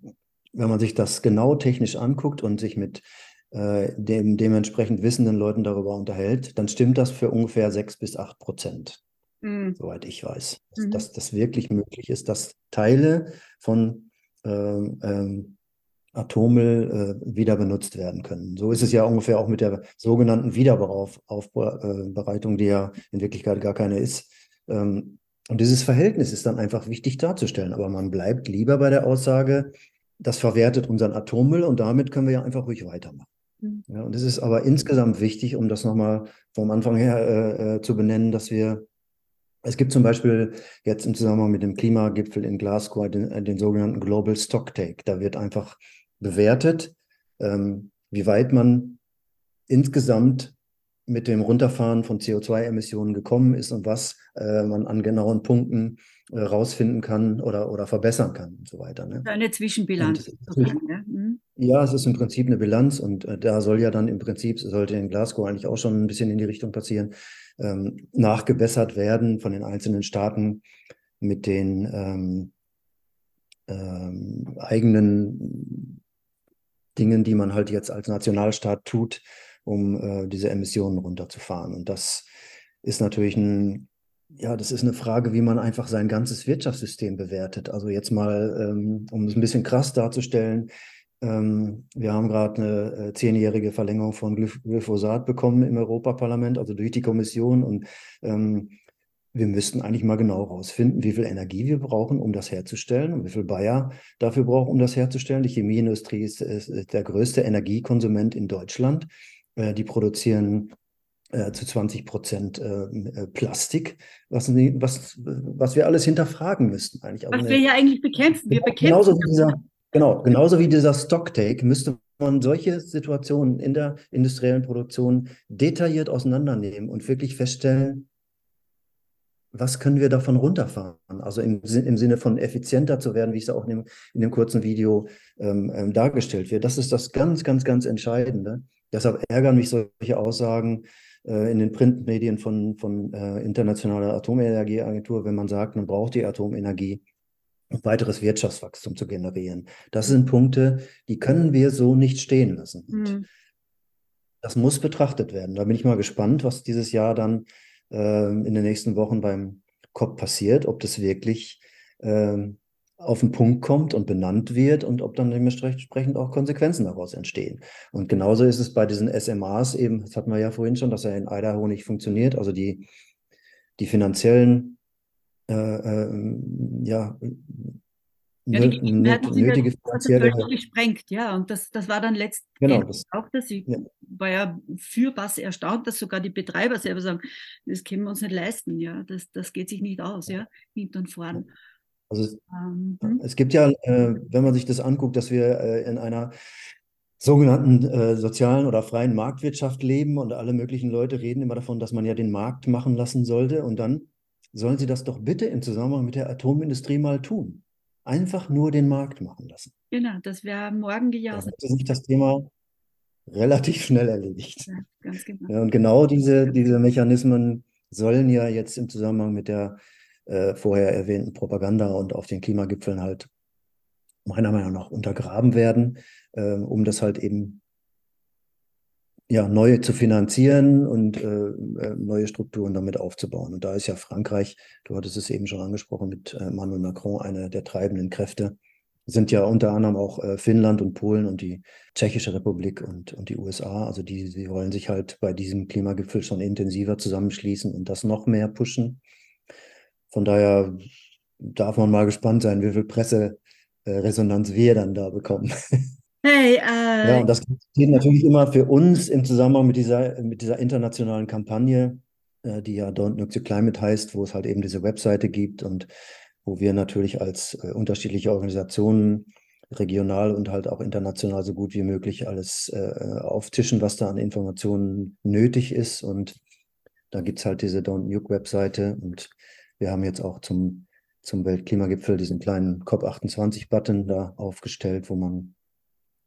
Speaker 4: wenn man sich das genau technisch anguckt und sich mit äh, dem dementsprechend wissenden Leuten darüber unterhält, dann stimmt das für ungefähr sechs bis acht Prozent, mhm. soweit ich weiß. Mhm. Dass das wirklich möglich ist, dass Teile von ähm, ähm, Atommüll äh, wieder benutzt werden können. So ist es ja ungefähr auch mit der sogenannten Wiederaufbereitung, die ja in Wirklichkeit gar keine ist. Ähm, und dieses Verhältnis ist dann einfach wichtig darzustellen. Aber man bleibt lieber bei der Aussage, das verwertet unseren Atommüll und damit können wir ja einfach ruhig weitermachen. Mhm. Ja, und es ist aber insgesamt wichtig, um das nochmal vom Anfang her äh, äh, zu benennen, dass wir es gibt zum Beispiel jetzt im Zusammenhang mit dem Klimagipfel in Glasgow den, äh, den sogenannten Global Stocktake. Da wird einfach bewertet, ähm, wie weit man insgesamt mit dem Runterfahren von CO2-Emissionen gekommen ist und was äh, man an genauen Punkten äh, rausfinden kann oder, oder verbessern kann und so weiter. Ne?
Speaker 1: Eine Zwischenbilanz.
Speaker 4: Mhm. Ja, es ist im Prinzip eine Bilanz und äh, da soll ja dann im Prinzip, sollte in Glasgow eigentlich auch schon ein bisschen in die Richtung passieren, ähm, nachgebessert werden von den einzelnen Staaten mit den ähm, ähm, eigenen Dingen, die man halt jetzt als Nationalstaat tut, um äh, diese Emissionen runterzufahren. Und das ist natürlich ein, ja, das ist eine Frage, wie man einfach sein ganzes Wirtschaftssystem bewertet. Also jetzt mal, ähm, um es ein bisschen krass darzustellen, ähm, wir haben gerade eine äh, zehnjährige Verlängerung von Glyphosat bekommen im Europaparlament, also durch die Kommission. Und ähm, wir müssten eigentlich mal genau herausfinden, wie viel Energie wir brauchen, um das herzustellen und wie viel Bayer dafür braucht, um das herzustellen. Die Chemieindustrie ist, ist der größte Energiekonsument in Deutschland. Äh, die produzieren äh, zu 20 Prozent äh, äh, Plastik, was, was, was wir alles hinterfragen müssten eigentlich.
Speaker 1: Also was wir ja eigentlich bekämpfen. Wir bekämpfen
Speaker 4: genauso dieser, genau, genauso wie dieser Stocktake müsste man solche Situationen in der industriellen Produktion detailliert auseinandernehmen und wirklich feststellen, was können wir davon runterfahren? Also im, im Sinne von effizienter zu werden, wie es auch in dem, in dem kurzen Video ähm, ähm, dargestellt wird. Das ist das ganz, ganz, ganz Entscheidende. Deshalb ärgern mich solche Aussagen äh, in den Printmedien von, von äh, Internationaler Atomenergieagentur, wenn man sagt, man braucht die Atomenergie, weiteres Wirtschaftswachstum zu generieren. Das sind Punkte, die können wir so nicht stehen lassen. Mhm. Das muss betrachtet werden. Da bin ich mal gespannt, was dieses Jahr dann äh, in den nächsten Wochen beim COP passiert, ob das wirklich äh, auf den Punkt kommt und benannt wird und ob dann dementsprechend auch Konsequenzen daraus entstehen. Und genauso ist es bei diesen SMAs eben, das hatten wir ja vorhin schon, dass er in Idaho nicht funktioniert, also die, die finanziellen äh, äh, ja,
Speaker 1: ja, die nötige finanzielle gesprengt, ja. Und das, das war dann letztendlich genau, das, auch das. Ich ja. war ja für was erstaunt, dass sogar die Betreiber selber sagen, das können wir uns nicht leisten, ja. Das, das geht sich nicht aus, ja, hinten und vorn.
Speaker 4: Also es, ähm, hm. es gibt ja, äh, wenn man sich das anguckt, dass wir äh, in einer sogenannten äh, sozialen oder freien Marktwirtschaft leben und alle möglichen Leute reden immer davon, dass man ja den Markt machen lassen sollte und dann sollen sie das doch bitte im Zusammenhang mit der Atomindustrie mal tun einfach nur den Markt machen lassen.
Speaker 1: Genau, das wäre morgen gejauset.
Speaker 4: Dann sich das Thema relativ schnell erledigt. Ja, ganz genau. Ja, und genau diese, diese Mechanismen sollen ja jetzt im Zusammenhang mit der äh, vorher erwähnten Propaganda und auf den Klimagipfeln halt meiner Meinung nach untergraben werden, äh, um das halt eben ja, neue zu finanzieren und äh, äh, neue Strukturen damit aufzubauen. Und da ist ja Frankreich, du hattest es eben schon angesprochen, mit äh, Emmanuel Macron einer der treibenden Kräfte. Sind ja unter anderem auch äh, Finnland und Polen und die Tschechische Republik und, und die USA. Also die, die wollen sich halt bei diesem Klimagipfel schon intensiver zusammenschließen und das noch mehr pushen. Von daher darf man mal gespannt sein, wie viel Presseresonanz wir dann da bekommen. Hey, äh, ja, und das geht natürlich immer für uns im Zusammenhang mit dieser, mit dieser internationalen Kampagne, äh, die ja Don't Nuke the Climate heißt, wo es halt eben diese Webseite gibt und wo wir natürlich als äh, unterschiedliche Organisationen regional und halt auch international so gut wie möglich alles äh, auftischen, was da an Informationen nötig ist. Und da gibt es halt diese Don't Nuke Webseite und wir haben jetzt auch zum, zum Weltklimagipfel diesen kleinen COP28-Button da aufgestellt, wo man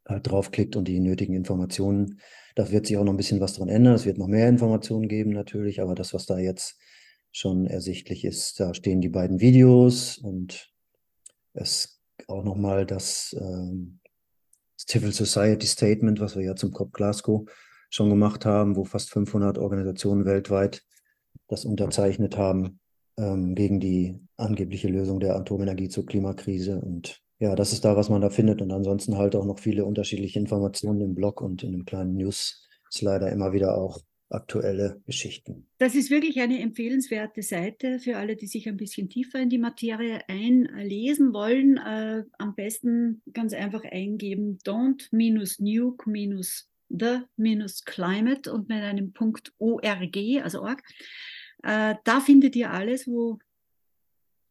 Speaker 4: halt draufklickt und die nötigen Informationen. Da wird sich auch noch ein bisschen was dran ändern. Es wird noch mehr Informationen geben natürlich, aber das, was da jetzt schon ersichtlich ist, da stehen die beiden Videos und es auch nochmal das, ähm, Civil Society Statement, was wir ja zum COP Glasgow schon gemacht haben, wo fast 500 Organisationen weltweit das unterzeichnet haben ähm, gegen die angebliche Lösung der Atomenergie zur Klimakrise. Und ja, das ist da, was man da findet. Und ansonsten halt auch noch viele unterschiedliche Informationen im Blog und in einem kleinen News-Slider immer wieder auch aktuelle Geschichten.
Speaker 1: Das ist wirklich eine empfehlenswerte Seite für alle, die sich ein bisschen tiefer in die Materie einlesen wollen. Äh, am besten ganz einfach eingeben don't-nuke-the-climate und mit einem Punkt .org, also org. Äh, da findet ihr alles, wo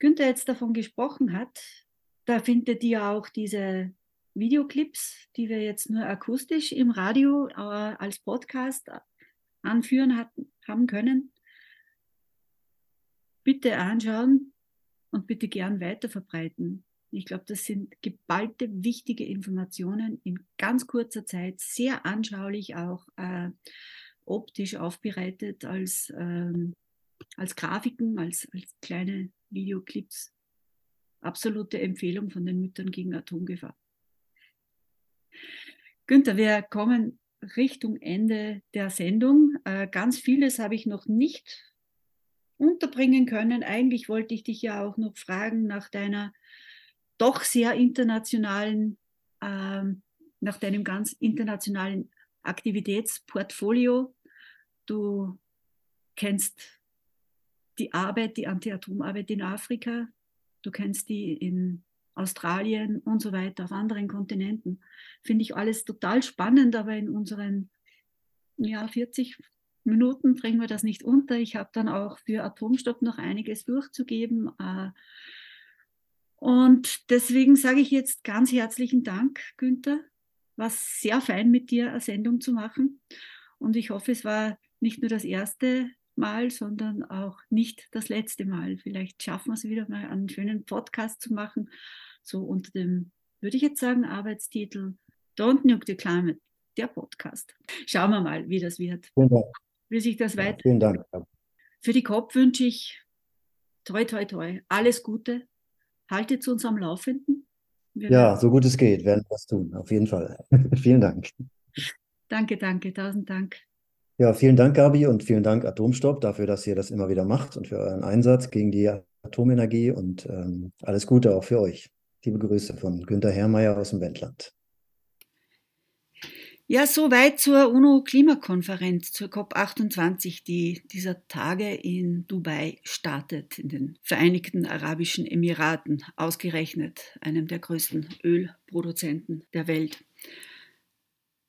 Speaker 1: Günther jetzt davon gesprochen hat. Da findet ihr auch diese Videoclips, die wir jetzt nur akustisch im Radio äh, als Podcast anführen hat, haben können. Bitte anschauen und bitte gern weiterverbreiten. Ich glaube, das sind geballte, wichtige Informationen in ganz kurzer Zeit, sehr anschaulich auch äh, optisch aufbereitet als ähm, als Grafiken, als, als kleine Videoclips. Absolute Empfehlung von den Müttern gegen Atomgefahr. Günther, wir kommen Richtung Ende der Sendung. Äh, ganz vieles habe ich noch nicht unterbringen können. Eigentlich wollte ich dich ja auch noch fragen nach deiner doch sehr internationalen, ähm, nach deinem ganz internationalen Aktivitätsportfolio. Du kennst die Arbeit, die Anti-Atom-Arbeit in Afrika, du kennst die in Australien und so weiter, auf anderen Kontinenten. Finde ich alles total spannend, aber in unseren ja, 40 Minuten bringen wir das nicht unter. Ich habe dann auch für Atomstopp noch einiges durchzugeben. Äh, und deswegen sage ich jetzt ganz herzlichen Dank, Günther. War sehr fein mit dir eine Sendung zu machen. Und ich hoffe, es war nicht nur das erste Mal, sondern auch nicht das letzte Mal. Vielleicht schaffen wir es wieder mal, einen schönen Podcast zu machen, so unter dem, würde ich jetzt sagen, Arbeitstitel Don't Nuke the Climate, der Podcast. Schauen wir mal, wie das wird. Wie sich das ja, weiter.
Speaker 4: Vielen Dank.
Speaker 1: Für die COP wünsche ich toi, toi, toi, alles Gute. Haltet uns am Laufenden.
Speaker 4: Wir ja, so gut es geht, werden wir das tun, auf jeden Fall. vielen Dank.
Speaker 1: Danke, danke, tausend Dank.
Speaker 4: Ja, vielen Dank, Gabi, und vielen Dank, Atomstopp, dafür, dass ihr das immer wieder macht und für euren Einsatz gegen die Atomenergie und ähm, alles Gute auch für euch. Liebe Grüße von Günter Herrmeier aus dem Wendland.
Speaker 1: Ja, soweit zur UNO-Klimakonferenz, zur COP28, die dieser Tage in Dubai startet, in den Vereinigten Arabischen Emiraten, ausgerechnet einem der größten Ölproduzenten der Welt.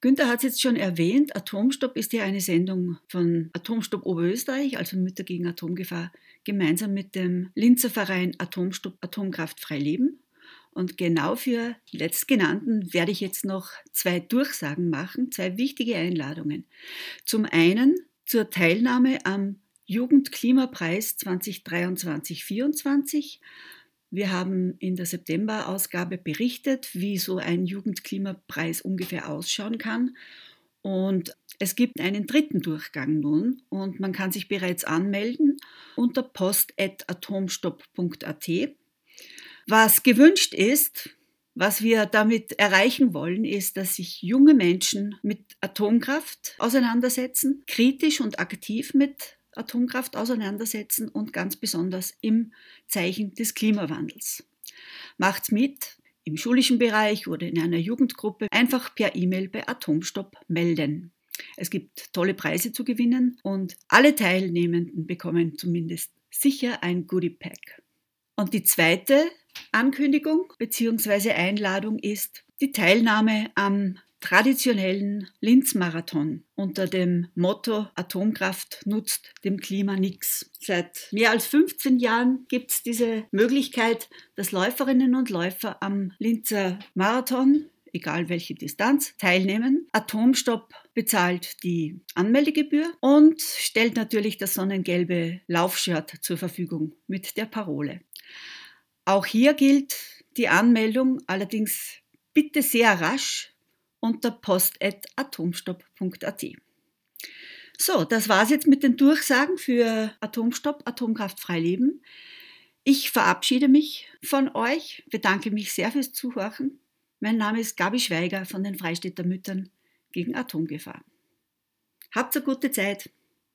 Speaker 1: Günther hat es jetzt schon erwähnt, Atomstopp ist ja eine Sendung von Atomstopp Oberösterreich, also Mütter gegen Atomgefahr, gemeinsam mit dem Linzer Verein Atomstopp Atomkraftfrei Leben. Und genau für letztgenannten werde ich jetzt noch zwei Durchsagen machen, zwei wichtige Einladungen. Zum einen zur Teilnahme am Jugendklimapreis 2023-24 wir haben in der September-Ausgabe berichtet, wie so ein Jugendklimapreis ungefähr ausschauen kann. Und es gibt einen dritten Durchgang nun und man kann sich bereits anmelden unter post.atomstopp.at. Was gewünscht ist, was wir damit erreichen wollen, ist, dass sich junge Menschen mit Atomkraft auseinandersetzen, kritisch und aktiv mit Atomkraft auseinandersetzen und ganz besonders im Zeichen des Klimawandels. Macht's mit im schulischen Bereich oder in einer Jugendgruppe einfach per E-Mail bei Atomstopp melden. Es gibt tolle Preise zu gewinnen und alle Teilnehmenden bekommen zumindest sicher ein Goodie Pack. Und die zweite Ankündigung bzw. Einladung ist die Teilnahme am traditionellen Linz-Marathon unter dem Motto Atomkraft nutzt dem Klima nichts. Seit mehr als 15 Jahren gibt es diese Möglichkeit, dass Läuferinnen und Läufer am Linzer Marathon egal welche Distanz, teilnehmen. Atomstopp bezahlt die Anmeldegebühr und stellt natürlich das sonnengelbe Laufshirt zur Verfügung mit der Parole. Auch hier gilt die Anmeldung allerdings bitte sehr rasch unter post.atomstopp.at. So, das war's jetzt mit den Durchsagen für Atomstopp, Atomkraftfrei Leben. Ich verabschiede mich von euch, bedanke mich sehr fürs Zuhören. Mein Name ist Gabi Schweiger von den Freistädter Müttern gegen Atomgefahr. Habt eine gute Zeit.